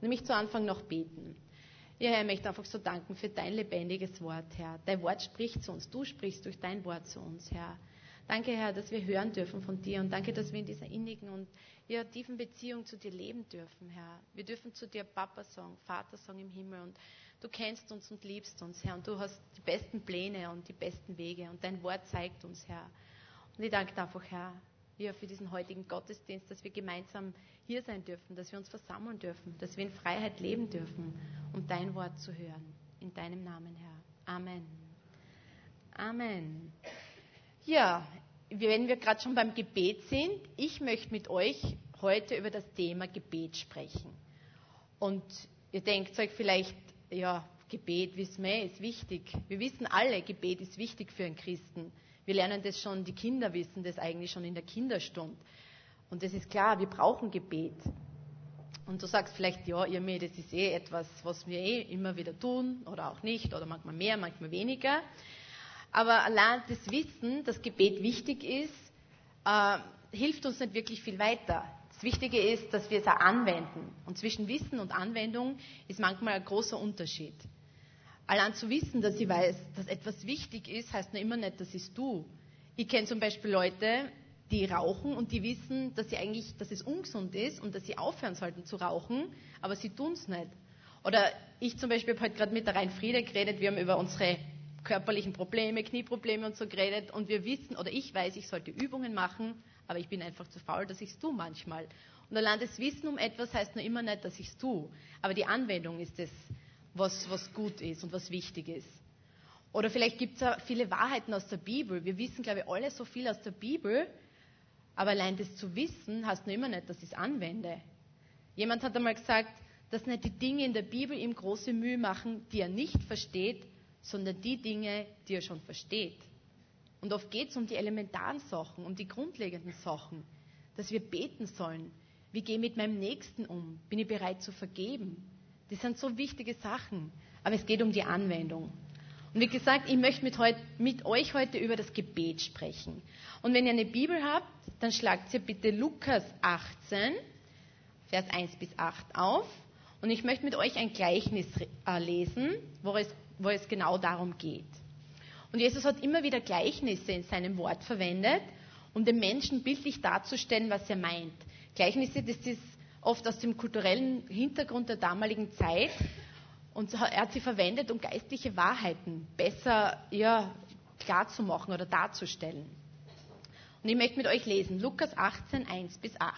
Und ich möchte zu Anfang noch beten. Ja, Herr, ich möchte einfach so danken für dein lebendiges Wort, Herr. Dein Wort spricht zu uns. Du sprichst durch dein Wort zu uns, Herr. Danke, Herr, dass wir hören dürfen von dir und danke, dass wir in dieser innigen und ja, tiefen Beziehung zu dir leben dürfen, Herr. Wir dürfen zu dir Papa sagen, Vater sagen im Himmel und du kennst uns und liebst uns, Herr, und du hast die besten Pläne und die besten Wege und dein Wort zeigt uns, Herr. Und ich danke dir einfach, Herr, ja, für diesen heutigen Gottesdienst, dass wir gemeinsam hier sein dürfen, dass wir uns versammeln dürfen, dass wir in Freiheit leben dürfen, um dein Wort zu hören. In deinem Namen, Herr. Amen. Amen. Ja, wenn wir gerade schon beim Gebet sind, ich möchte mit euch heute über das Thema Gebet sprechen. Und ihr denkt euch vielleicht, ja, Gebet, wissen wir, ist wichtig. Wir wissen alle, Gebet ist wichtig für einen Christen. Wir lernen das schon, die Kinder wissen das eigentlich schon in der Kinderstunde. Und es ist klar, wir brauchen Gebet. Und du sagst vielleicht, ja, ihr mir, das ist eh etwas, was wir eh immer wieder tun oder auch nicht oder manchmal mehr, manchmal weniger. Aber allein das Wissen, dass Gebet wichtig ist, äh, hilft uns nicht wirklich viel weiter. Das Wichtige ist, dass wir es auch anwenden. Und zwischen Wissen und Anwendung ist manchmal ein großer Unterschied. Allein zu wissen, dass ich weiß, dass etwas wichtig ist, heißt noch immer nicht, dass ich es tue. Ich kenne zum Beispiel Leute, die rauchen und die wissen, dass sie eigentlich, dass es ungesund ist und dass sie aufhören sollten zu rauchen, aber sie tun es nicht. Oder ich zum Beispiel habe heute gerade mit der Rhein Friede geredet, wir haben über unsere körperlichen Probleme, Knieprobleme und so geredet und wir wissen, oder ich weiß, ich sollte Übungen machen, aber ich bin einfach zu faul, dass ich es tue manchmal. Und allein das Wissen um etwas heißt nur immer nicht, dass ich es tue. Aber die Anwendung ist es, was, was gut ist und was wichtig ist. Oder vielleicht gibt es ja viele Wahrheiten aus der Bibel. Wir wissen, glaube ich, alle so viel aus der Bibel, aber allein das zu wissen, heißt nur immer nicht, dass ich es anwende. Jemand hat einmal gesagt, dass nicht die Dinge in der Bibel ihm große Mühe machen, die er nicht versteht, sondern die Dinge, die er schon versteht. Und oft geht es um die elementaren Sachen, um die grundlegenden Sachen, dass wir beten sollen. Wie gehe ich mit meinem Nächsten um? Bin ich bereit zu vergeben? Das sind so wichtige Sachen. Aber es geht um die Anwendung. Und wie gesagt, ich möchte mit, heut, mit, euch heute über das Gebet sprechen. Und wenn ihr eine Bibel habt, dann schlagt ihr bitte Lukas 18, Vers 1 bis 8 auf. Und ich möchte mit euch ein Gleichnis äh, lesen, wo es, wo es genau darum geht. Und Jesus hat immer wieder Gleichnisse in seinem Wort verwendet, um den Menschen bildlich darzustellen, was er meint. Gleichnisse, das ist oft aus dem kulturellen Hintergrund der damaligen Zeit und er hat sie verwendet, um geistliche Wahrheiten besser ja, klarzumachen oder darzustellen. Und ich möchte mit euch lesen, Lukas 18, 1 bis 8.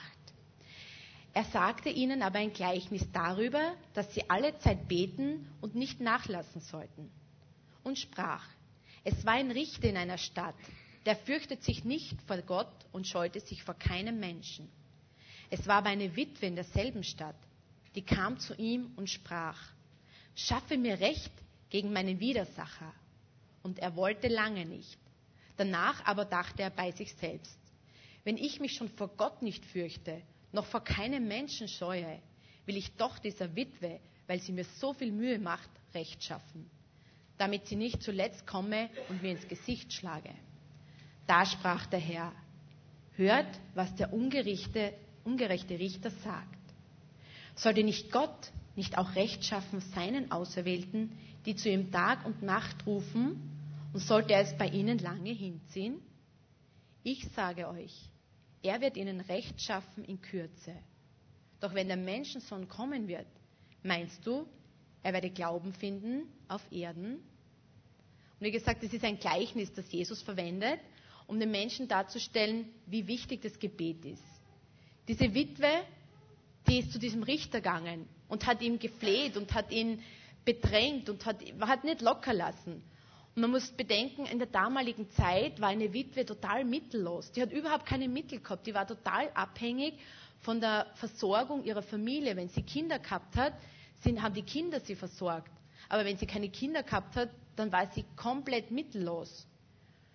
Er sagte ihnen aber ein Gleichnis darüber, dass sie alle Zeit beten und nicht nachlassen sollten. Und sprach, es war ein Richter in einer Stadt, der fürchtet sich nicht vor Gott und scheute sich vor keinem Menschen. Es war aber eine Witwe in derselben Stadt, die kam zu ihm und sprach, schaffe mir Recht gegen meinen Widersacher. Und er wollte lange nicht. Danach aber dachte er bei sich selbst, wenn ich mich schon vor Gott nicht fürchte, noch vor keinem Menschen scheue, will ich doch dieser Witwe, weil sie mir so viel Mühe macht, Recht schaffen, damit sie nicht zuletzt komme und mir ins Gesicht schlage. Da sprach der Herr, hört, was der ungerechte, ungerechte Richter sagt. Sollte nicht Gott nicht auch Recht schaffen seinen Auserwählten, die zu ihm Tag und Nacht rufen, und sollte er es bei ihnen lange hinziehen? Ich sage euch, er wird ihnen Recht schaffen in Kürze. Doch wenn der Menschensohn kommen wird, meinst du, er werde Glauben finden auf Erden? Und wie gesagt, das ist ein Gleichnis, das Jesus verwendet, um den Menschen darzustellen, wie wichtig das Gebet ist. Diese Witwe, die ist zu diesem Richter gegangen und hat ihm gefleht und hat ihn bedrängt und hat, hat nicht locker lassen. Und man muss bedenken, in der damaligen Zeit war eine Witwe total mittellos. Die hat überhaupt keine Mittel gehabt. Die war total abhängig von der Versorgung ihrer Familie. Wenn sie Kinder gehabt hat, sind, haben die Kinder sie versorgt. Aber wenn sie keine Kinder gehabt hat, dann war sie komplett mittellos.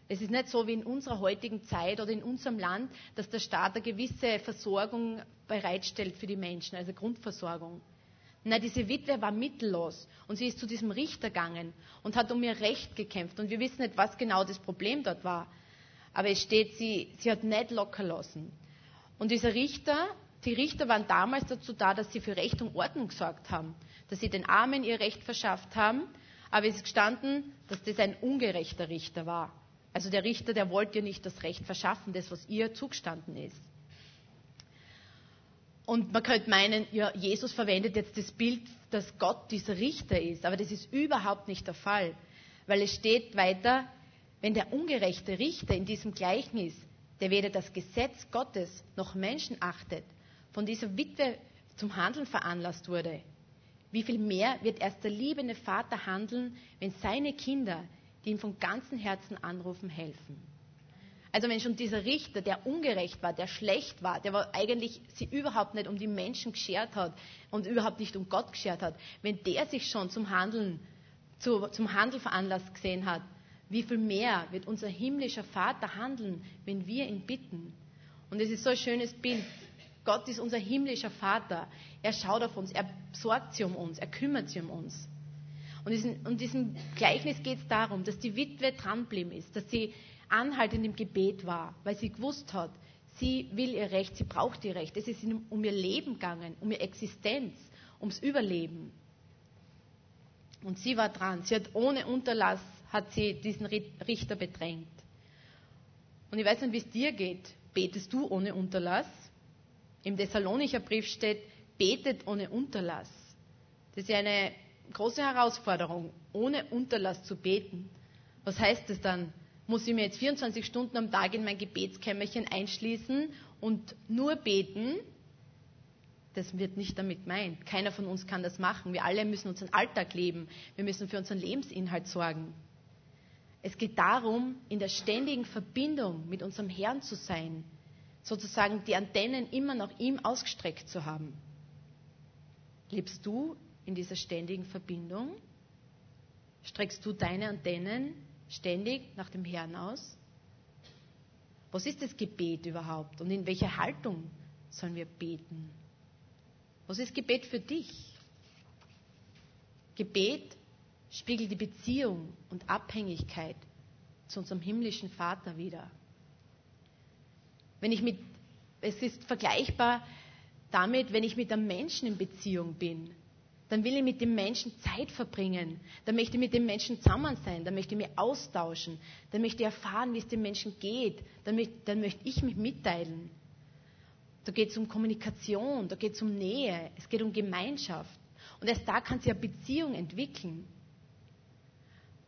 Es ist nicht so wie in unserer heutigen Zeit oder in unserem Land, dass der Staat eine gewisse Versorgung bereitstellt für die Menschen, also Grundversorgung. Nein, diese Witwe war mittellos und sie ist zu diesem Richter gegangen und hat um ihr Recht gekämpft. Und wir wissen nicht, was genau das Problem dort war. Aber es steht, sie, sie hat nicht locker lassen. Und dieser Richter, die Richter waren damals dazu da, dass sie für Recht und Ordnung gesorgt haben, dass sie den Armen ihr Recht verschafft haben, aber es ist gestanden, dass das ein ungerechter Richter war. Also der Richter, der wollte ihr nicht das Recht verschaffen, das, was ihr zugestanden ist. Und man könnte meinen, ja, Jesus verwendet jetzt das Bild, dass Gott dieser Richter ist, aber das ist überhaupt nicht der Fall, weil es steht weiter, wenn der ungerechte Richter in diesem Gleichnis, der weder das Gesetz Gottes noch Menschen achtet, von dieser Witwe zum Handeln veranlasst wurde, wie viel mehr wird erst der liebende Vater handeln, wenn seine Kinder, die ihn von ganzem Herzen anrufen, helfen? Also wenn schon dieser Richter, der ungerecht war, der schlecht war, der eigentlich sich überhaupt nicht um die Menschen geschert hat und überhaupt nicht um Gott geschert hat, wenn der sich schon zum Handeln, zu, zum Handel veranlasst gesehen hat, wie viel mehr wird unser himmlischer Vater handeln, wenn wir ihn bitten? Und es ist so ein schönes Bild. Gott ist unser himmlischer Vater. Er schaut auf uns, er sorgt sich um uns, er kümmert sich um uns. Und in, und diesem Gleichnis geht es darum, dass die Witwe dranbleiben ist, dass sie anhaltend im Gebet war, weil sie gewusst hat, sie will ihr Recht, sie braucht ihr Recht. Es ist um ihr Leben gegangen, um ihre Existenz, ums Überleben. Und sie war dran. Sie hat ohne Unterlass hat sie diesen Richter bedrängt. Und ich weiß nicht, wie es dir geht. Betest du ohne Unterlass? Im Thessalonicher Brief steht, betet ohne Unterlass. Das ist ja eine große Herausforderung, ohne Unterlass zu beten. Was heißt das dann? Muss ich mir jetzt 24 Stunden am Tag in mein Gebetskämmerchen einschließen und nur beten? Das wird nicht damit gemeint. Keiner von uns kann das machen. Wir alle müssen unseren Alltag leben. Wir müssen für unseren Lebensinhalt sorgen. Es geht darum, in der ständigen Verbindung mit unserem Herrn zu sein, sozusagen die Antennen immer nach ihm ausgestreckt zu haben. Lebst du in dieser ständigen Verbindung? Streckst du deine Antennen ständig nach dem Herrn aus? Was ist das Gebet überhaupt und in welcher Haltung sollen wir beten? Was ist Gebet für dich? Gebet spiegelt die Beziehung und Abhängigkeit zu unserem himmlischen Vater wider. Wenn ich mit, es ist vergleichbar damit, wenn ich mit einem Menschen in Beziehung bin, dann will ich mit dem Menschen Zeit verbringen, dann möchte ich mit dem Menschen zusammen sein, dann möchte ich mich austauschen, dann möchte ich erfahren, wie es dem Menschen geht, dann möchte, dann möchte ich mich mitteilen. Da geht es um Kommunikation, da geht es um Nähe, es geht um Gemeinschaft. Und erst da kann sich eine Beziehung entwickeln.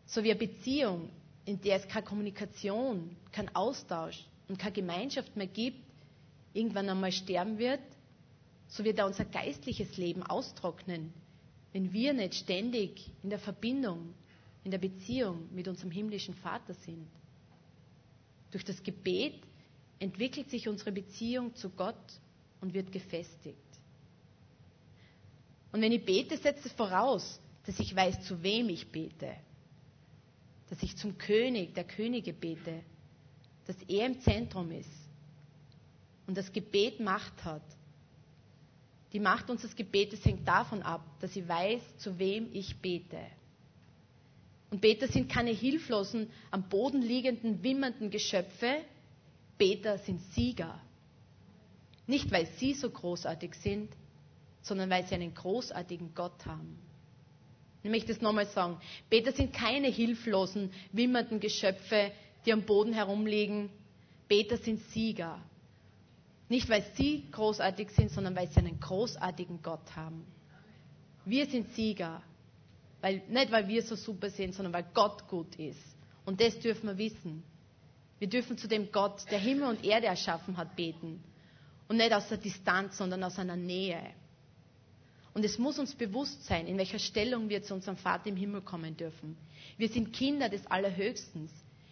So wie eine Beziehung, in der es keine Kommunikation, kein Austausch, und keine Gemeinschaft mehr gibt, irgendwann einmal sterben wird, so wird auch unser geistliches Leben austrocknen, wenn wir nicht ständig in der Verbindung, in der Beziehung mit unserem himmlischen Vater sind. Durch das Gebet entwickelt sich unsere Beziehung zu Gott und wird gefestigt. Und wenn ich bete, setzt es voraus, dass ich weiß, zu wem ich bete, dass ich zum König der Könige bete, dass er im Zentrum ist und das Gebet Macht hat. Die Macht unseres Gebetes hängt davon ab, dass ich weiß, zu wem ich bete. Und Beter sind keine hilflosen, am Boden liegenden, wimmernden Geschöpfe. Beter sind Sieger. Nicht, weil sie so großartig sind, sondern weil sie einen großartigen Gott haben. Ich möchte es nochmal sagen. Beter sind keine hilflosen, wimmernden Geschöpfe, die am Boden herumliegen. Beter sind Sieger. Nicht, weil sie großartig sind, sondern weil sie einen großartigen Gott haben. Wir sind Sieger. Weil, nicht, weil wir so super sind, sondern weil Gott gut ist. Und das dürfen wir wissen. Wir dürfen zu dem Gott, der Himmel und Erde erschaffen hat, beten. Und nicht aus der Distanz, sondern aus einer Nähe. Und es muss uns bewusst sein, in welcher Stellung wir zu unserem Vater im Himmel kommen dürfen. Wir sind Kinder des Allerhöchsten.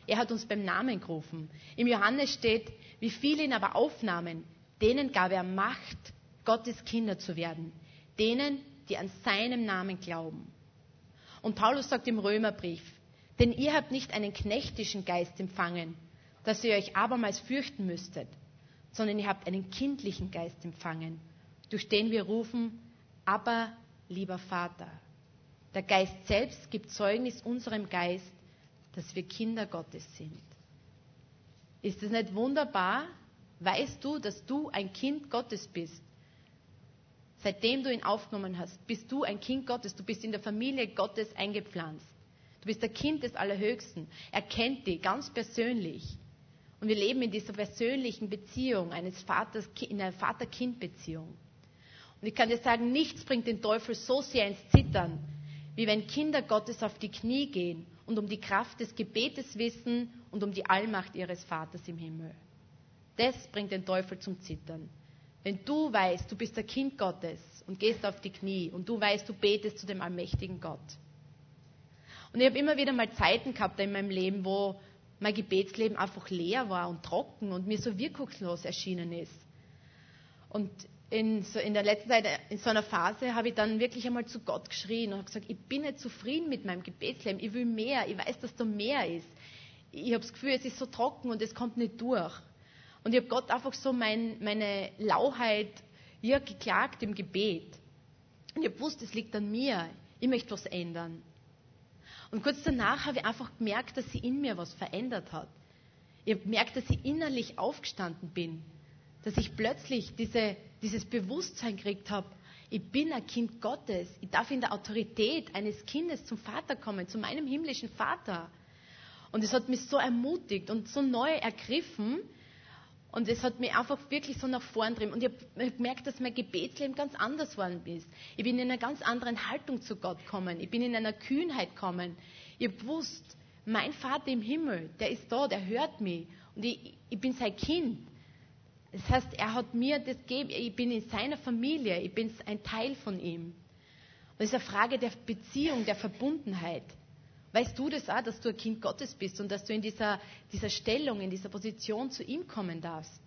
Er hat uns beim Namen gerufen. Im Johannes steht, wie viele ihn aber aufnahmen, denen gab er Macht, Gottes Kinder zu werden. Denen, die an seinem Namen glauben. Und Paulus sagt im Römerbrief, denn ihr habt nicht einen knechtischen Geist empfangen, dass ihr euch abermals fürchten müsstet, sondern ihr habt einen kindlichen Geist empfangen, durch den wir rufen, aber lieber Vater. Der Geist selbst gibt Zeugnis unserem Geist, dass wir Kinder Gottes sind. Ist es nicht wunderbar? Weißt du, dass du ein Kind Gottes bist seitdem du ihn aufgenommen hast, bist du ein Kind Gottes. Du bist in der Familie Gottes eingepflanzt. Du bist der Kind des Allerhöchsten. Er kennt dich ganz persönlich. Und wir leben in dieser persönlichen Beziehung eines Vaters, in einer Vater-Kind-Beziehung. Und ich kann dir sagen, nichts bringt den Teufel so sehr ins Zittern, wie wenn Kinder Gottes auf die Knie gehen und um die Kraft des Gebetes wissen und um die Allmacht ihres Vaters im Himmel. Das bringt den Teufel zum Zittern. Wenn du weißt, du bist der Kind Gottes und gehst auf die Knie und du weißt, du betest zu dem allmächtigen Gott. Und ich habe immer wieder mal Zeiten gehabt in meinem Leben, wo mein Gebetsleben einfach leer war und trocken und mir so wirkungslos erschienen ist. Und in, so in der letzten Zeit, in so einer Phase, habe ich dann wirklich einmal zu Gott geschrien und habe gesagt, ich bin nicht zufrieden mit meinem Gebetsleben, ich will mehr, ich weiß, dass da mehr ist. Ich habe das Gefühl, es ist so trocken und es kommt nicht durch. Und ich habe Gott einfach so mein, meine Lauheit ja, geklagt im Gebet. Und ich habe gewusst, es liegt an mir. Ich möchte was ändern. Und kurz danach habe ich einfach gemerkt, dass sie in mir was verändert hat. Ich habe gemerkt, dass ich innerlich aufgestanden bin. Dass ich plötzlich diese, dieses Bewusstsein gekriegt habe, ich bin ein Kind Gottes. Ich darf in der Autorität eines Kindes zum Vater kommen, zu meinem himmlischen Vater. Und es hat mich so ermutigt und so neu ergriffen, und es hat mich einfach wirklich so nach vorn drin. Und ich habe gemerkt, dass mein Gebetsleben ganz anders worden ist. Ich bin in einer ganz anderen Haltung zu Gott gekommen. Ich bin in einer Kühnheit gekommen. Ich habe gewusst, mein Vater im Himmel, der ist da, der hört mich. Und ich, ich bin sein Kind. Das heißt, er hat mir das gegeben. Ich bin in seiner Familie. Ich bin ein Teil von ihm. Und es ist eine Frage der Beziehung, der Verbundenheit. Weißt du das auch, dass du ein Kind Gottes bist und dass du in dieser, dieser Stellung, in dieser Position zu ihm kommen darfst?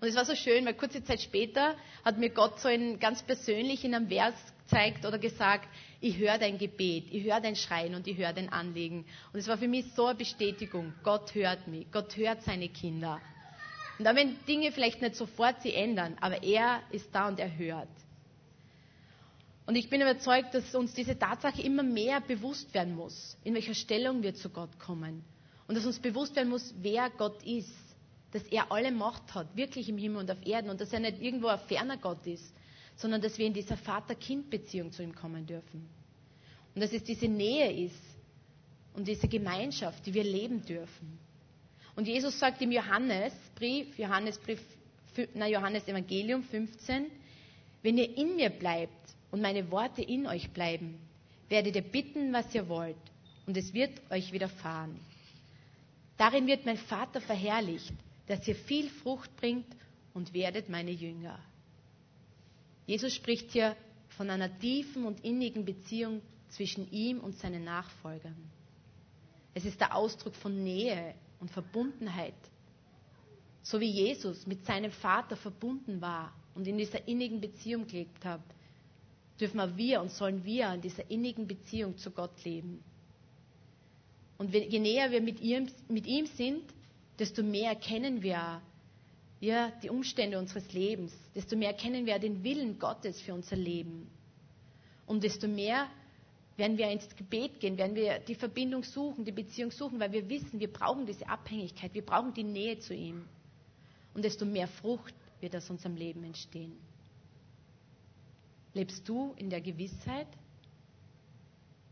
Und es war so schön, weil kurze Zeit später hat mir Gott so in, ganz persönlich in einem Vers gezeigt oder gesagt, ich höre dein Gebet, ich höre dein Schreien und ich höre dein Anliegen. Und es war für mich so eine Bestätigung, Gott hört mich, Gott hört seine Kinder. Und auch wenn Dinge vielleicht nicht sofort sie ändern, aber er ist da und er hört. Und ich bin überzeugt, dass uns diese Tatsache immer mehr bewusst werden muss, in welcher Stellung wir zu Gott kommen. Und dass uns bewusst werden muss, wer Gott ist. Dass er alle Macht hat, wirklich im Himmel und auf Erden. Und dass er nicht irgendwo ein ferner Gott ist, sondern dass wir in dieser Vater-Kind-Beziehung zu ihm kommen dürfen. Und dass es diese Nähe ist und diese Gemeinschaft, die wir leben dürfen. Und Jesus sagt im Johannesbrief, Johannesbrief, na, Johannes Evangelium 15, wenn ihr in mir bleibt und meine Worte in euch bleiben, werdet ihr bitten, was ihr wollt, und es wird euch widerfahren. Darin wird mein Vater verherrlicht, dass ihr viel Frucht bringt und werdet meine Jünger. Jesus spricht hier von einer tiefen und innigen Beziehung zwischen ihm und seinen Nachfolgern. Es ist der Ausdruck von Nähe und Verbundenheit. So wie Jesus mit seinem Vater verbunden war und in dieser innigen Beziehung gelebt hat, dürfen wir und sollen wir in dieser innigen Beziehung zu Gott leben. Und je näher wir mit ihm, mit ihm sind, desto mehr erkennen wir ja, die Umstände unseres Lebens, desto mehr erkennen wir den Willen Gottes für unser Leben. Und desto mehr werden wir ins Gebet gehen, werden wir die Verbindung suchen, die Beziehung suchen, weil wir wissen, wir brauchen diese Abhängigkeit, wir brauchen die Nähe zu ihm. Und desto mehr Frucht wird aus unserem Leben entstehen. Lebst du in der Gewissheit?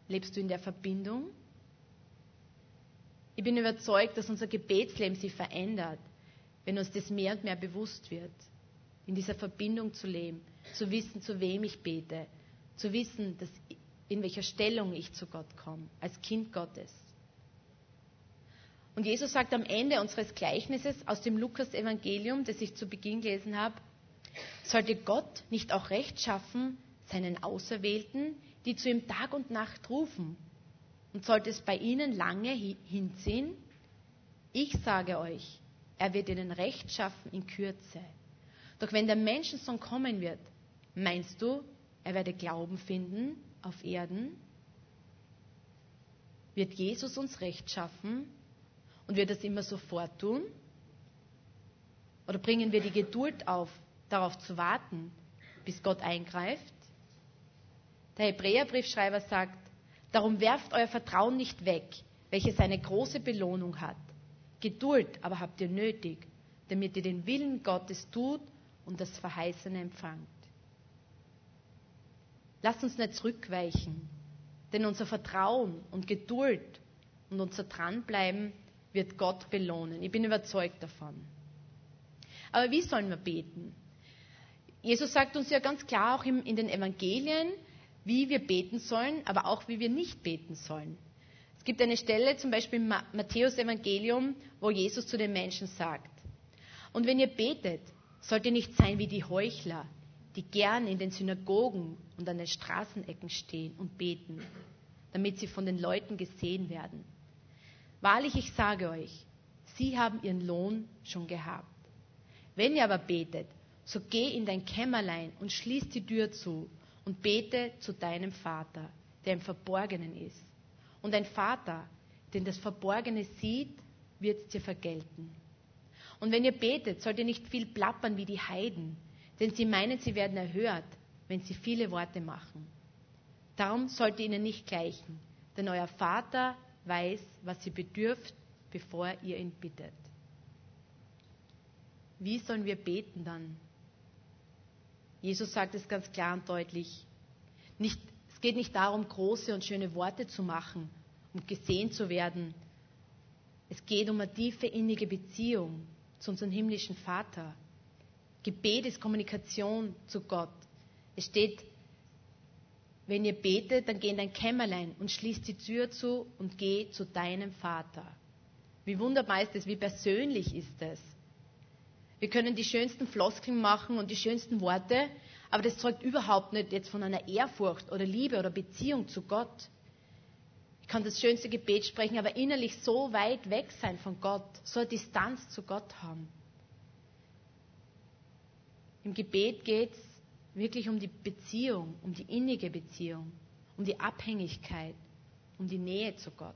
Lebst du in der Verbindung? Ich bin überzeugt, dass unser Gebetsleben sich verändert, wenn uns das mehr und mehr bewusst wird, in dieser Verbindung zu leben, zu wissen, zu wem ich bete, zu wissen, dass, in welcher Stellung ich zu Gott komme, als Kind Gottes. Und Jesus sagt am Ende unseres Gleichnisses aus dem Lukas-Evangelium, das ich zu Beginn gelesen habe, sollte Gott nicht auch Recht schaffen seinen Auserwählten, die zu ihm Tag und Nacht rufen? Und sollte es bei ihnen lange hinziehen? Ich sage euch, er wird ihnen Recht schaffen in Kürze. Doch wenn der Menschensohn kommen wird, meinst du, er werde Glauben finden auf Erden? Wird Jesus uns Recht schaffen und wird das immer sofort tun? Oder bringen wir die Geduld auf, darauf zu warten, bis Gott eingreift? Der Hebräerbriefschreiber sagt, darum werft euer Vertrauen nicht weg, welches eine große Belohnung hat. Geduld aber habt ihr nötig, damit ihr den Willen Gottes tut und das Verheißene empfangt. Lasst uns nicht zurückweichen, denn unser Vertrauen und Geduld und unser Dranbleiben wird Gott belohnen. Ich bin überzeugt davon. Aber wie sollen wir beten? Jesus sagt uns ja ganz klar auch in den Evangelien, wie wir beten sollen, aber auch wie wir nicht beten sollen. Es gibt eine Stelle, zum Beispiel im Matthäus Evangelium, wo Jesus zu den Menschen sagt, und wenn ihr betet, sollt ihr nicht sein wie die Heuchler, die gern in den Synagogen und an den Straßenecken stehen und beten, damit sie von den Leuten gesehen werden. Wahrlich, ich sage euch, sie haben ihren Lohn schon gehabt. Wenn ihr aber betet, so geh in dein Kämmerlein und schließ die Tür zu und bete zu deinem Vater, der im Verborgenen ist. Und ein Vater, den das Verborgene sieht, wird es dir vergelten. Und wenn ihr betet, sollt ihr nicht viel plappern wie die Heiden, denn sie meinen, sie werden erhört, wenn sie viele Worte machen. Darum sollt ihr ihnen nicht gleichen, denn euer Vater weiß, was ihr bedürft, bevor ihr ihn bittet. Wie sollen wir beten dann? Jesus sagt es ganz klar und deutlich. Nicht, es geht nicht darum, große und schöne Worte zu machen, um gesehen zu werden. Es geht um eine tiefe, innige Beziehung zu unserem himmlischen Vater. Gebet ist Kommunikation zu Gott. Es steht, wenn ihr betet, dann geh in dein Kämmerlein und schließ die Tür zu und geh zu deinem Vater. Wie wunderbar ist es, wie persönlich ist es. Wir können die schönsten Floskeln machen und die schönsten Worte, aber das zeugt überhaupt nicht jetzt von einer Ehrfurcht oder Liebe oder Beziehung zu Gott. Ich kann das schönste Gebet sprechen, aber innerlich so weit weg sein von Gott, so eine Distanz zu Gott haben. Im Gebet geht es wirklich um die Beziehung, um die innige Beziehung, um die Abhängigkeit, um die Nähe zu Gott.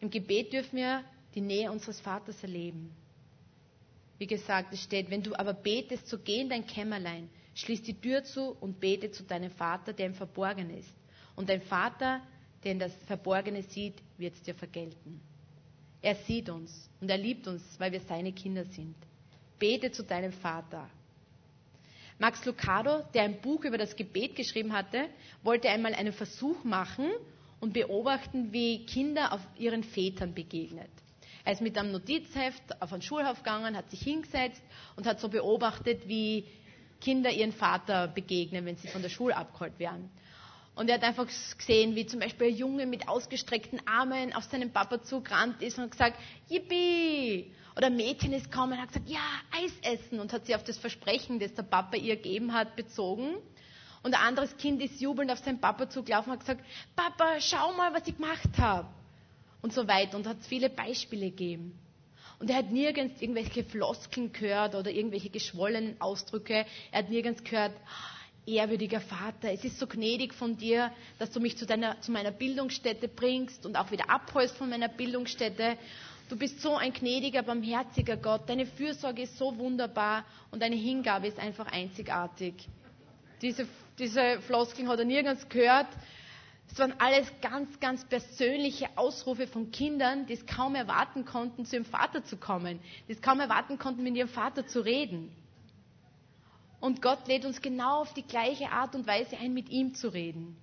Im Gebet dürfen wir die Nähe unseres Vaters erleben. Wie gesagt, es steht, wenn du aber betest, so geh in dein Kämmerlein, schließ die Tür zu und bete zu deinem Vater, der im Verborgenen ist. Und dein Vater, der in das Verborgene sieht, wird es dir vergelten. Er sieht uns und er liebt uns, weil wir seine Kinder sind. Bete zu deinem Vater. Max Lucado, der ein Buch über das Gebet geschrieben hatte, wollte einmal einen Versuch machen und beobachten, wie Kinder auf ihren Vätern begegnet. Er ist mit einem Notizheft auf einen Schulhof gegangen, hat sich hingesetzt und hat so beobachtet, wie Kinder ihren Vater begegnen, wenn sie von der Schule abgeholt werden. Und er hat einfach gesehen, wie zum Beispiel ein Junge mit ausgestreckten Armen auf seinen Papa zugerannt ist und gesagt, Yippie! Oder ein Mädchen ist gekommen und hat gesagt, ja, Eis essen und hat sie auf das Versprechen, das der Papa ihr gegeben hat, bezogen. Und ein anderes Kind ist jubelnd auf seinen Papa zugelaufen und hat gesagt, Papa, schau mal, was ich gemacht habe und so weiter und hat viele Beispiele gegeben. Und er hat nirgends irgendwelche Floskeln gehört oder irgendwelche geschwollenen Ausdrücke. Er hat nirgends gehört, ehrwürdiger Vater, es ist so gnädig von dir, dass du mich zu, deiner, zu meiner Bildungsstätte bringst und auch wieder abholst von meiner Bildungsstätte. Du bist so ein gnädiger, barmherziger Gott. Deine Fürsorge ist so wunderbar und deine Hingabe ist einfach einzigartig. Diese, diese Floskeln hat er nirgends gehört. Es waren alles ganz, ganz persönliche Ausrufe von Kindern, die es kaum erwarten konnten, zu ihrem Vater zu kommen, die es kaum erwarten konnten, mit ihrem Vater zu reden. Und Gott lädt uns genau auf die gleiche Art und Weise ein, mit ihm zu reden.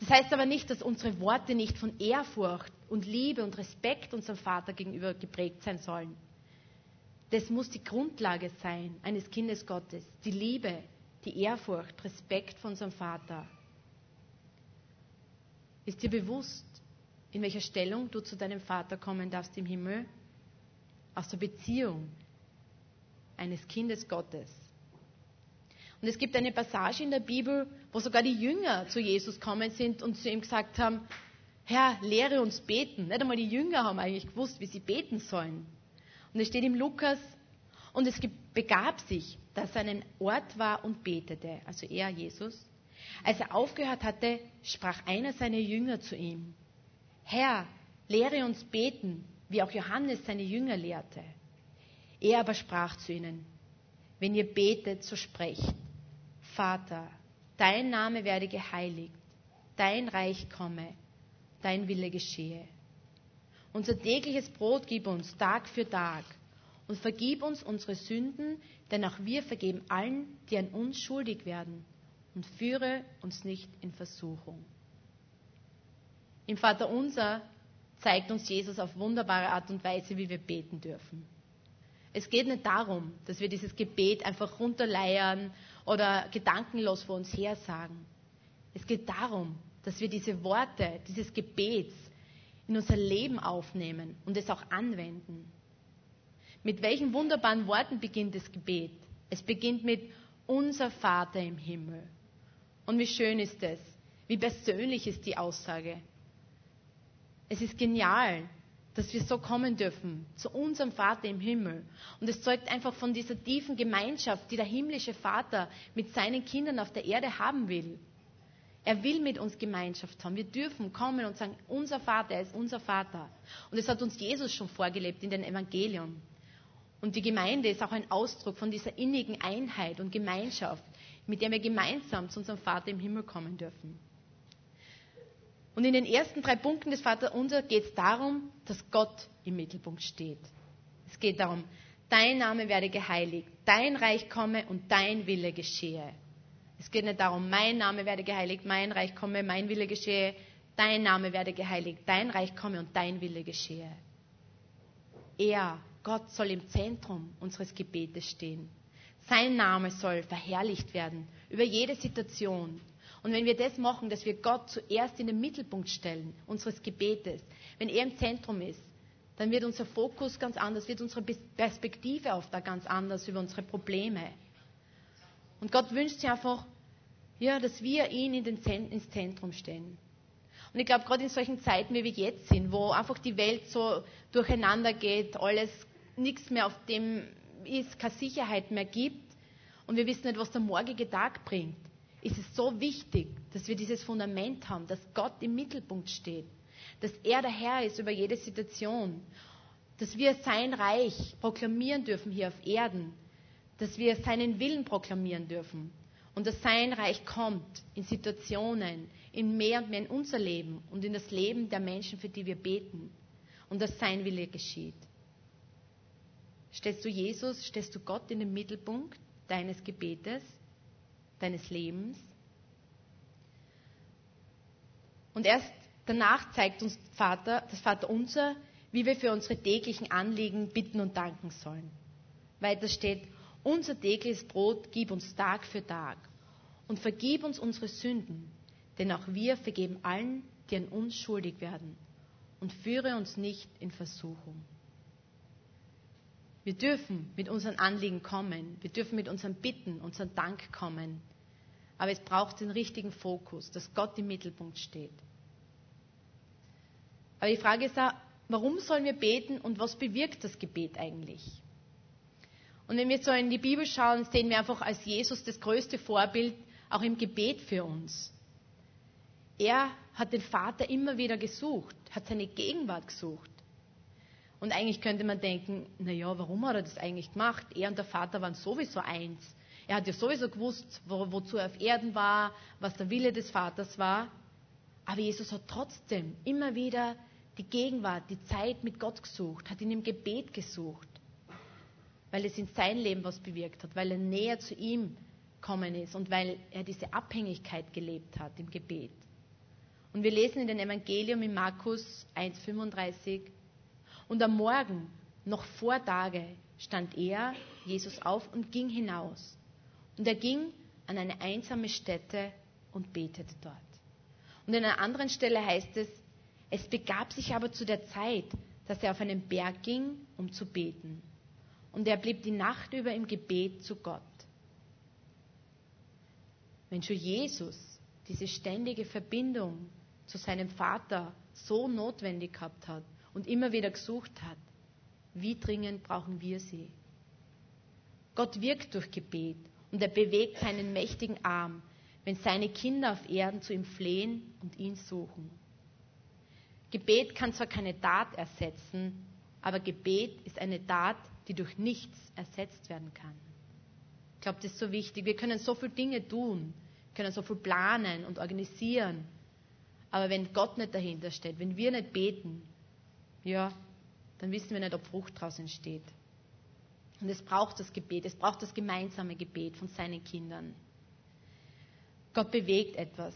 Das heißt aber nicht, dass unsere Worte nicht von Ehrfurcht und Liebe und Respekt unserem Vater gegenüber geprägt sein sollen. Das muss die Grundlage sein eines Kindes Gottes. Die Liebe, die Ehrfurcht, Respekt von unserem Vater. Ist dir bewusst, in welcher Stellung du zu deinem Vater kommen darfst im Himmel? Aus der Beziehung eines Kindes Gottes. Und es gibt eine Passage in der Bibel, wo sogar die Jünger zu Jesus kommen sind und zu ihm gesagt haben, Herr, lehre uns beten. Nicht einmal die Jünger haben eigentlich gewusst, wie sie beten sollen. Und es steht im Lukas, und es begab sich, dass er an einem Ort war und betete, also er, Jesus, als er aufgehört hatte, sprach einer seiner Jünger zu ihm, Herr, lehre uns beten, wie auch Johannes seine Jünger lehrte. Er aber sprach zu ihnen, wenn ihr betet, so sprecht, Vater, dein Name werde geheiligt, dein Reich komme, dein Wille geschehe. Unser tägliches Brot gib uns Tag für Tag und vergib uns unsere Sünden, denn auch wir vergeben allen, die an uns schuldig werden und führe uns nicht in Versuchung. Im Vater unser zeigt uns Jesus auf wunderbare Art und Weise, wie wir beten dürfen. Es geht nicht darum, dass wir dieses Gebet einfach runterleiern oder gedankenlos vor uns her sagen. Es geht darum, dass wir diese Worte dieses Gebets in unser Leben aufnehmen und es auch anwenden. Mit welchen wunderbaren Worten beginnt das Gebet? Es beginnt mit unser Vater im Himmel. Und wie schön ist es? Wie persönlich ist die Aussage? Es ist genial, dass wir so kommen dürfen zu unserem Vater im Himmel. Und es zeugt einfach von dieser tiefen Gemeinschaft, die der himmlische Vater mit seinen Kindern auf der Erde haben will. Er will mit uns Gemeinschaft haben. Wir dürfen kommen und sagen, unser Vater, er ist unser Vater. Und das hat uns Jesus schon vorgelebt in den Evangelium. Und die Gemeinde ist auch ein Ausdruck von dieser innigen Einheit und Gemeinschaft, mit der wir gemeinsam zu unserem Vater im Himmel kommen dürfen. Und in den ersten drei Punkten des Vaterunser geht es darum, dass Gott im Mittelpunkt steht. Es geht darum, dein Name werde geheiligt, dein Reich komme und dein Wille geschehe. Es geht nicht darum, mein Name werde geheiligt, mein Reich komme, mein Wille geschehe, dein Name werde geheiligt, dein Reich komme und dein Wille geschehe. Er, Gott, soll im Zentrum unseres Gebetes stehen. Sein Name soll verherrlicht werden über jede Situation, und wenn wir das machen, dass wir Gott zuerst in den Mittelpunkt stellen, unseres Gebetes, wenn er im Zentrum ist, dann wird unser Fokus ganz anders, wird unsere Perspektive auf da ganz anders über unsere Probleme. Und Gott wünscht sich einfach, ja, dass wir ihn in den ins Zentrum stellen. Und ich glaube, gerade in solchen Zeiten, wie wir jetzt sind, wo einfach die Welt so durcheinander geht, alles, nichts mehr auf dem ist, keine Sicherheit mehr gibt und wir wissen nicht, was der morgige Tag bringt, ist es so wichtig, dass wir dieses Fundament haben, dass Gott im Mittelpunkt steht, dass er der Herr ist über jede Situation, dass wir sein Reich proklamieren dürfen hier auf Erden, dass wir seinen Willen proklamieren dürfen und dass sein Reich kommt in Situationen, in mehr und mehr in unser Leben und in das Leben der Menschen, für die wir beten und dass sein Wille geschieht. Stellst du Jesus, stellst du Gott in den Mittelpunkt deines Gebetes? Deines Lebens. Und erst danach zeigt uns Vater, das Vaterunser, wie wir für unsere täglichen Anliegen bitten und danken sollen. Weiter steht, unser tägliches Brot gib uns Tag für Tag und vergib uns unsere Sünden, denn auch wir vergeben allen, die an uns schuldig werden und führe uns nicht in Versuchung. Wir dürfen mit unseren Anliegen kommen, wir dürfen mit unseren Bitten, unseren Dank kommen, aber es braucht den richtigen Fokus, dass Gott im Mittelpunkt steht. Aber die Frage ist auch, warum sollen wir beten und was bewirkt das Gebet eigentlich? Und wenn wir so in die Bibel schauen, sehen wir einfach als Jesus das größte Vorbild auch im Gebet für uns. Er hat den Vater immer wieder gesucht, hat seine Gegenwart gesucht. Und eigentlich könnte man denken, naja, warum hat er das eigentlich gemacht? Er und der Vater waren sowieso eins. Er hat ja sowieso gewusst, wo, wozu er auf Erden war, was der Wille des Vaters war. Aber Jesus hat trotzdem immer wieder die Gegenwart, die Zeit mit Gott gesucht, hat ihn im Gebet gesucht, weil es in sein Leben was bewirkt hat, weil er näher zu ihm gekommen ist und weil er diese Abhängigkeit gelebt hat im Gebet. Und wir lesen in den Evangelium in Markus 1,35 und am Morgen, noch vor Tage, stand er, Jesus, auf und ging hinaus und er ging an eine einsame Stätte und betete dort. Und in einer anderen Stelle heißt es, es begab sich aber zu der Zeit, dass er auf einen Berg ging, um zu beten. Und er blieb die Nacht über im Gebet zu Gott. Wenn schon Jesus diese ständige Verbindung zu seinem Vater so notwendig gehabt hat und immer wieder gesucht hat, wie dringend brauchen wir sie? Gott wirkt durch Gebet und er bewegt seinen mächtigen Arm, wenn seine Kinder auf Erden zu ihm flehen und ihn suchen. Gebet kann zwar keine Tat ersetzen, aber Gebet ist eine Tat, die durch nichts ersetzt werden kann. Ich glaube, das ist so wichtig. Wir können so viele Dinge tun, können so viel planen und organisieren, aber wenn Gott nicht dahinter steht, wenn wir nicht beten, ja, dann wissen wir nicht, ob Frucht daraus entsteht. Und es braucht das Gebet, es braucht das gemeinsame Gebet von seinen Kindern. Gott bewegt etwas.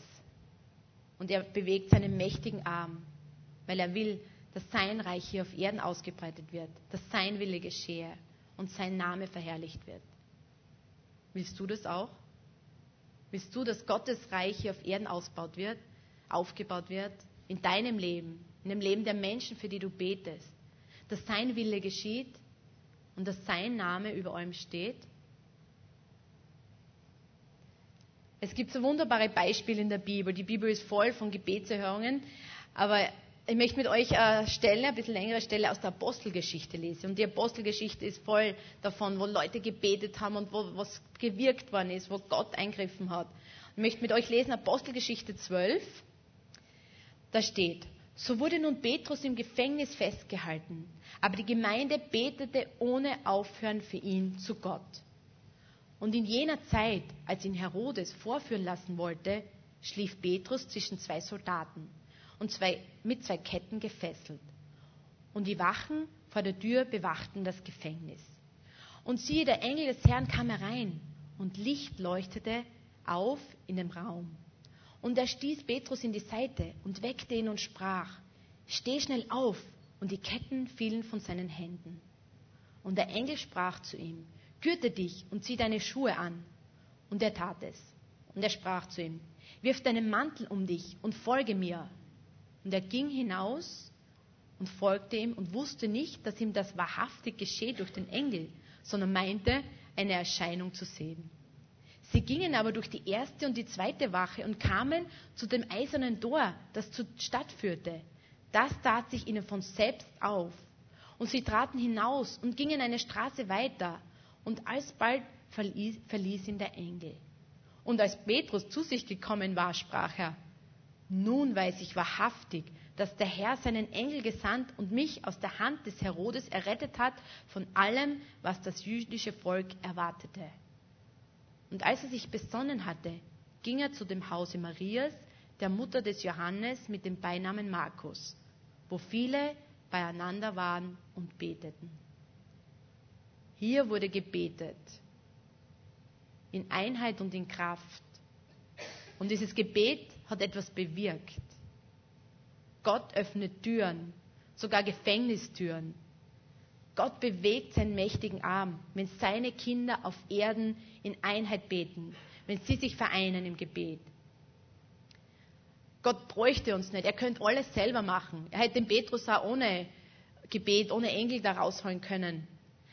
Und er bewegt seinen mächtigen Arm, weil er will, dass sein Reich hier auf Erden ausgebreitet wird, dass sein Wille geschehe und sein Name verherrlicht wird. Willst du das auch? Willst du, dass Gottes Reich hier auf Erden ausgebaut wird, aufgebaut wird, in deinem Leben, in dem Leben der Menschen, für die du betest, dass sein Wille geschieht und dass sein Name über allem steht? Es gibt so wunderbare Beispiele in der Bibel. Die Bibel ist voll von Gebetserhörungen, aber ich möchte mit euch eine Stelle, ein bisschen längere Stelle aus der Apostelgeschichte lesen. Und die Apostelgeschichte ist voll davon, wo Leute gebetet haben und wo was gewirkt worden ist, wo Gott eingriffen hat. Ich möchte mit euch lesen Apostelgeschichte 12. Da steht, so wurde nun Petrus im Gefängnis festgehalten, aber die Gemeinde betete ohne Aufhören für ihn zu Gott. Und in jener Zeit, als ihn Herodes vorführen lassen wollte, schlief Petrus zwischen zwei Soldaten und zwei, mit zwei Ketten gefesselt. Und die Wachen vor der Tür bewachten das Gefängnis. Und siehe, der Engel des Herrn kam herein und Licht leuchtete auf in dem Raum. Und er stieß Petrus in die Seite und weckte ihn und sprach, Steh schnell auf! Und die Ketten fielen von seinen Händen. Und der Engel sprach zu ihm, Gürte dich und zieh deine Schuhe an. Und er tat es. Und er sprach zu ihm, Wirf deinen Mantel um dich und folge mir. Und er ging hinaus und folgte ihm und wusste nicht, dass ihm das wahrhaftig geschieht durch den Engel, sondern meinte, eine Erscheinung zu sehen. Sie gingen aber durch die erste und die zweite Wache und kamen zu dem eisernen Tor, das zur Stadt führte. Das tat sich ihnen von selbst auf. Und sie traten hinaus und gingen eine Straße weiter. Und alsbald verließ, verließ ihn der Engel. Und als Petrus zu sich gekommen war, sprach er, nun weiß ich wahrhaftig, dass der Herr seinen Engel gesandt und mich aus der Hand des Herodes errettet hat von allem, was das jüdische Volk erwartete. Und als er sich besonnen hatte, ging er zu dem Hause Marias, der Mutter des Johannes mit dem Beinamen Markus, wo viele beieinander waren und beteten. Hier wurde gebetet, in Einheit und in Kraft. Und dieses Gebet hat etwas bewirkt. Gott öffnet Türen, sogar Gefängnistüren. Gott bewegt seinen mächtigen Arm, wenn seine Kinder auf Erden in Einheit beten, wenn sie sich vereinen im Gebet. Gott bräuchte uns nicht, er könnte alles selber machen. Er hätte den Petrus auch ohne Gebet, ohne Engel da rausholen können.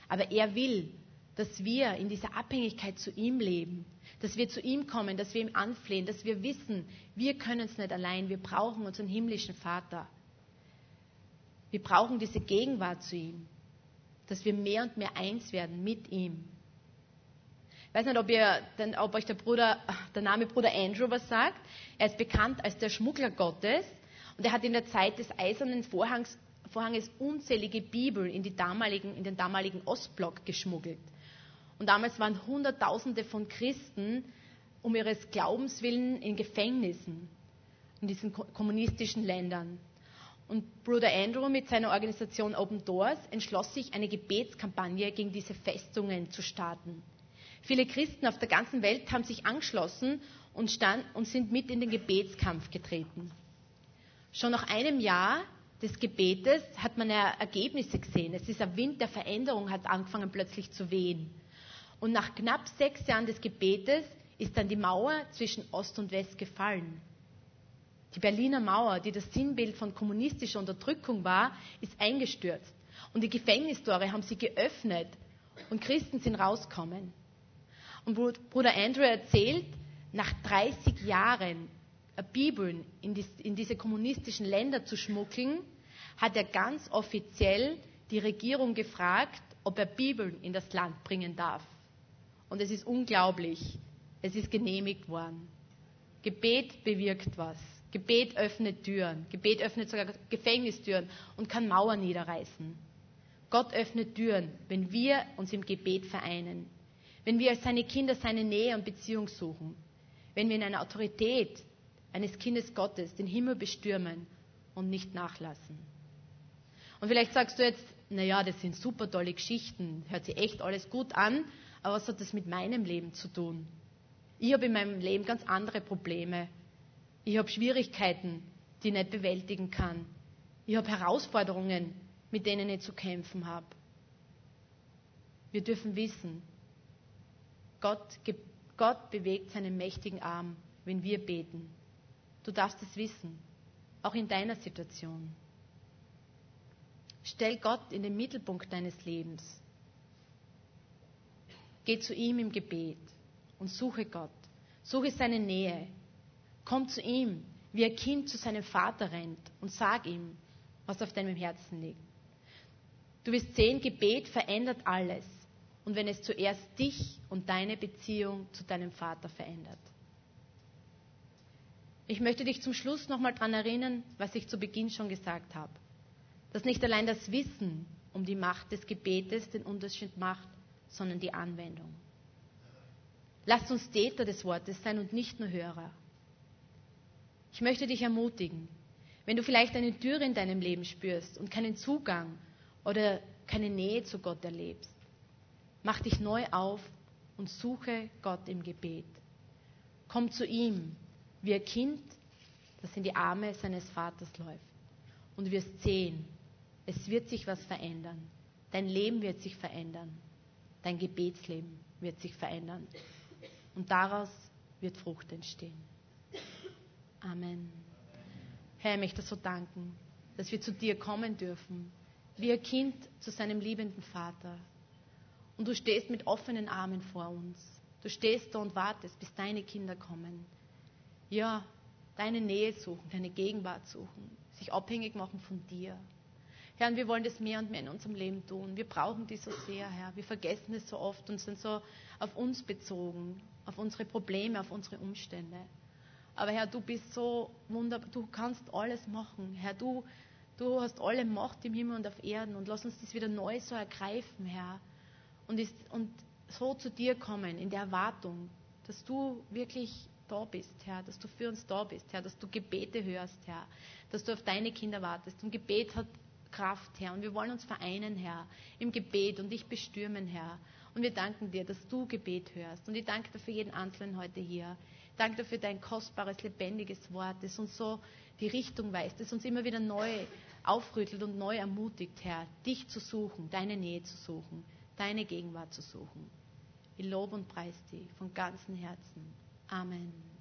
Aber er will, dass wir in dieser Abhängigkeit zu ihm leben, dass wir zu ihm kommen, dass wir ihm anflehen, dass wir wissen, wir können es nicht allein, wir brauchen unseren himmlischen Vater. Wir brauchen diese Gegenwart zu ihm, dass wir mehr und mehr eins werden mit ihm. Ich weiß nicht, ob, ihr, ob euch der, Bruder, der Name Bruder Andrew was sagt. Er ist bekannt als der Schmuggler Gottes und er hat in der Zeit des Eisernen Vorhangs, Vorhanges unzählige Bibeln in, in den damaligen Ostblock geschmuggelt. Und damals waren Hunderttausende von Christen um ihres Glaubens willen in Gefängnissen in diesen kommunistischen Ländern. Und Bruder Andrew mit seiner Organisation Open Doors entschloss sich, eine Gebetskampagne gegen diese Festungen zu starten. Viele Christen auf der ganzen Welt haben sich angeschlossen und, stand, und sind mit in den Gebetskampf getreten. Schon nach einem Jahr des Gebetes hat man Ergebnisse gesehen. Es ist ein Wind der Veränderung, hat angefangen plötzlich zu wehen. Und nach knapp sechs Jahren des Gebetes ist dann die Mauer zwischen Ost und West gefallen. Die Berliner Mauer, die das Sinnbild von kommunistischer Unterdrückung war, ist eingestürzt. Und die Gefängnistore haben sie geöffnet und Christen sind rausgekommen. Und Bruder Andrew erzählt, nach 30 Jahren Bibeln in, die, in diese kommunistischen Länder zu schmuggeln, hat er ganz offiziell die Regierung gefragt, ob er Bibeln in das Land bringen darf. Und es ist unglaublich. Es ist genehmigt worden. Gebet bewirkt was. Gebet öffnet Türen. Gebet öffnet sogar Gefängnistüren und kann Mauern niederreißen. Gott öffnet Türen, wenn wir uns im Gebet vereinen. Wenn wir als seine Kinder seine Nähe und Beziehung suchen. Wenn wir in einer Autorität eines Kindes Gottes den Himmel bestürmen und nicht nachlassen. Und vielleicht sagst du jetzt, naja, das sind super tolle Geschichten, hört sich echt alles gut an, aber was hat das mit meinem Leben zu tun? Ich habe in meinem Leben ganz andere Probleme. Ich habe Schwierigkeiten, die ich nicht bewältigen kann. Ich habe Herausforderungen, mit denen ich zu kämpfen habe. Wir dürfen wissen, Gott, Gott bewegt seinen mächtigen Arm, wenn wir beten. Du darfst es wissen, auch in deiner Situation. Stell Gott in den Mittelpunkt deines Lebens. Geh zu ihm im Gebet und suche Gott. Suche seine Nähe. Komm zu ihm, wie ein Kind zu seinem Vater rennt und sag ihm, was auf deinem Herzen liegt. Du wirst sehen, Gebet verändert alles. Und wenn es zuerst dich und deine Beziehung zu deinem Vater verändert. Ich möchte dich zum Schluss nochmal daran erinnern, was ich zu Beginn schon gesagt habe. Dass nicht allein das Wissen um die Macht des Gebetes den Unterschied macht, sondern die Anwendung. Lasst uns Täter des Wortes sein und nicht nur Hörer. Ich möchte dich ermutigen, wenn du vielleicht eine Türe in deinem Leben spürst und keinen Zugang oder keine Nähe zu Gott erlebst, mach dich neu auf und suche Gott im Gebet. Komm zu ihm wie ein Kind, das in die Arme seines Vaters läuft. Und wirst sehen, es wird sich was verändern. Dein Leben wird sich verändern. Dein Gebetsleben wird sich verändern. Und daraus wird Frucht entstehen. Amen. Herr, ich möchte so danken, dass wir zu dir kommen dürfen, wie ein Kind zu seinem liebenden Vater. Und du stehst mit offenen Armen vor uns. Du stehst da und wartest, bis deine Kinder kommen. Ja, deine Nähe suchen, deine Gegenwart suchen, sich abhängig machen von dir. Herr, wir wollen das mehr und mehr in unserem Leben tun. Wir brauchen die so sehr, Herr. Wir vergessen es so oft und sind so auf uns bezogen, auf unsere Probleme, auf unsere Umstände. Aber Herr, du bist so wunderbar, du kannst alles machen. Herr, du, du hast alle Macht im Himmel und auf Erden und lass uns das wieder neu so ergreifen, Herr. Und, ist, und so zu dir kommen, in der Erwartung, dass du wirklich da bist, Herr, dass du für uns da bist, Herr, dass du Gebete hörst, Herr, dass du auf deine Kinder wartest. Und Gebet hat Kraft, Herr. Und wir wollen uns vereinen, Herr, im Gebet und dich bestürmen, Herr. Und wir danken dir, dass du Gebet hörst. Und ich danke dir für jeden Einzelnen heute hier. Ich danke dir für dein kostbares, lebendiges Wort, das uns so die Richtung weist, das uns immer wieder neu aufrüttelt und neu ermutigt, Herr, dich zu suchen, deine Nähe zu suchen, deine Gegenwart zu suchen. Ich lobe und preise dich von ganzem Herzen. Amen.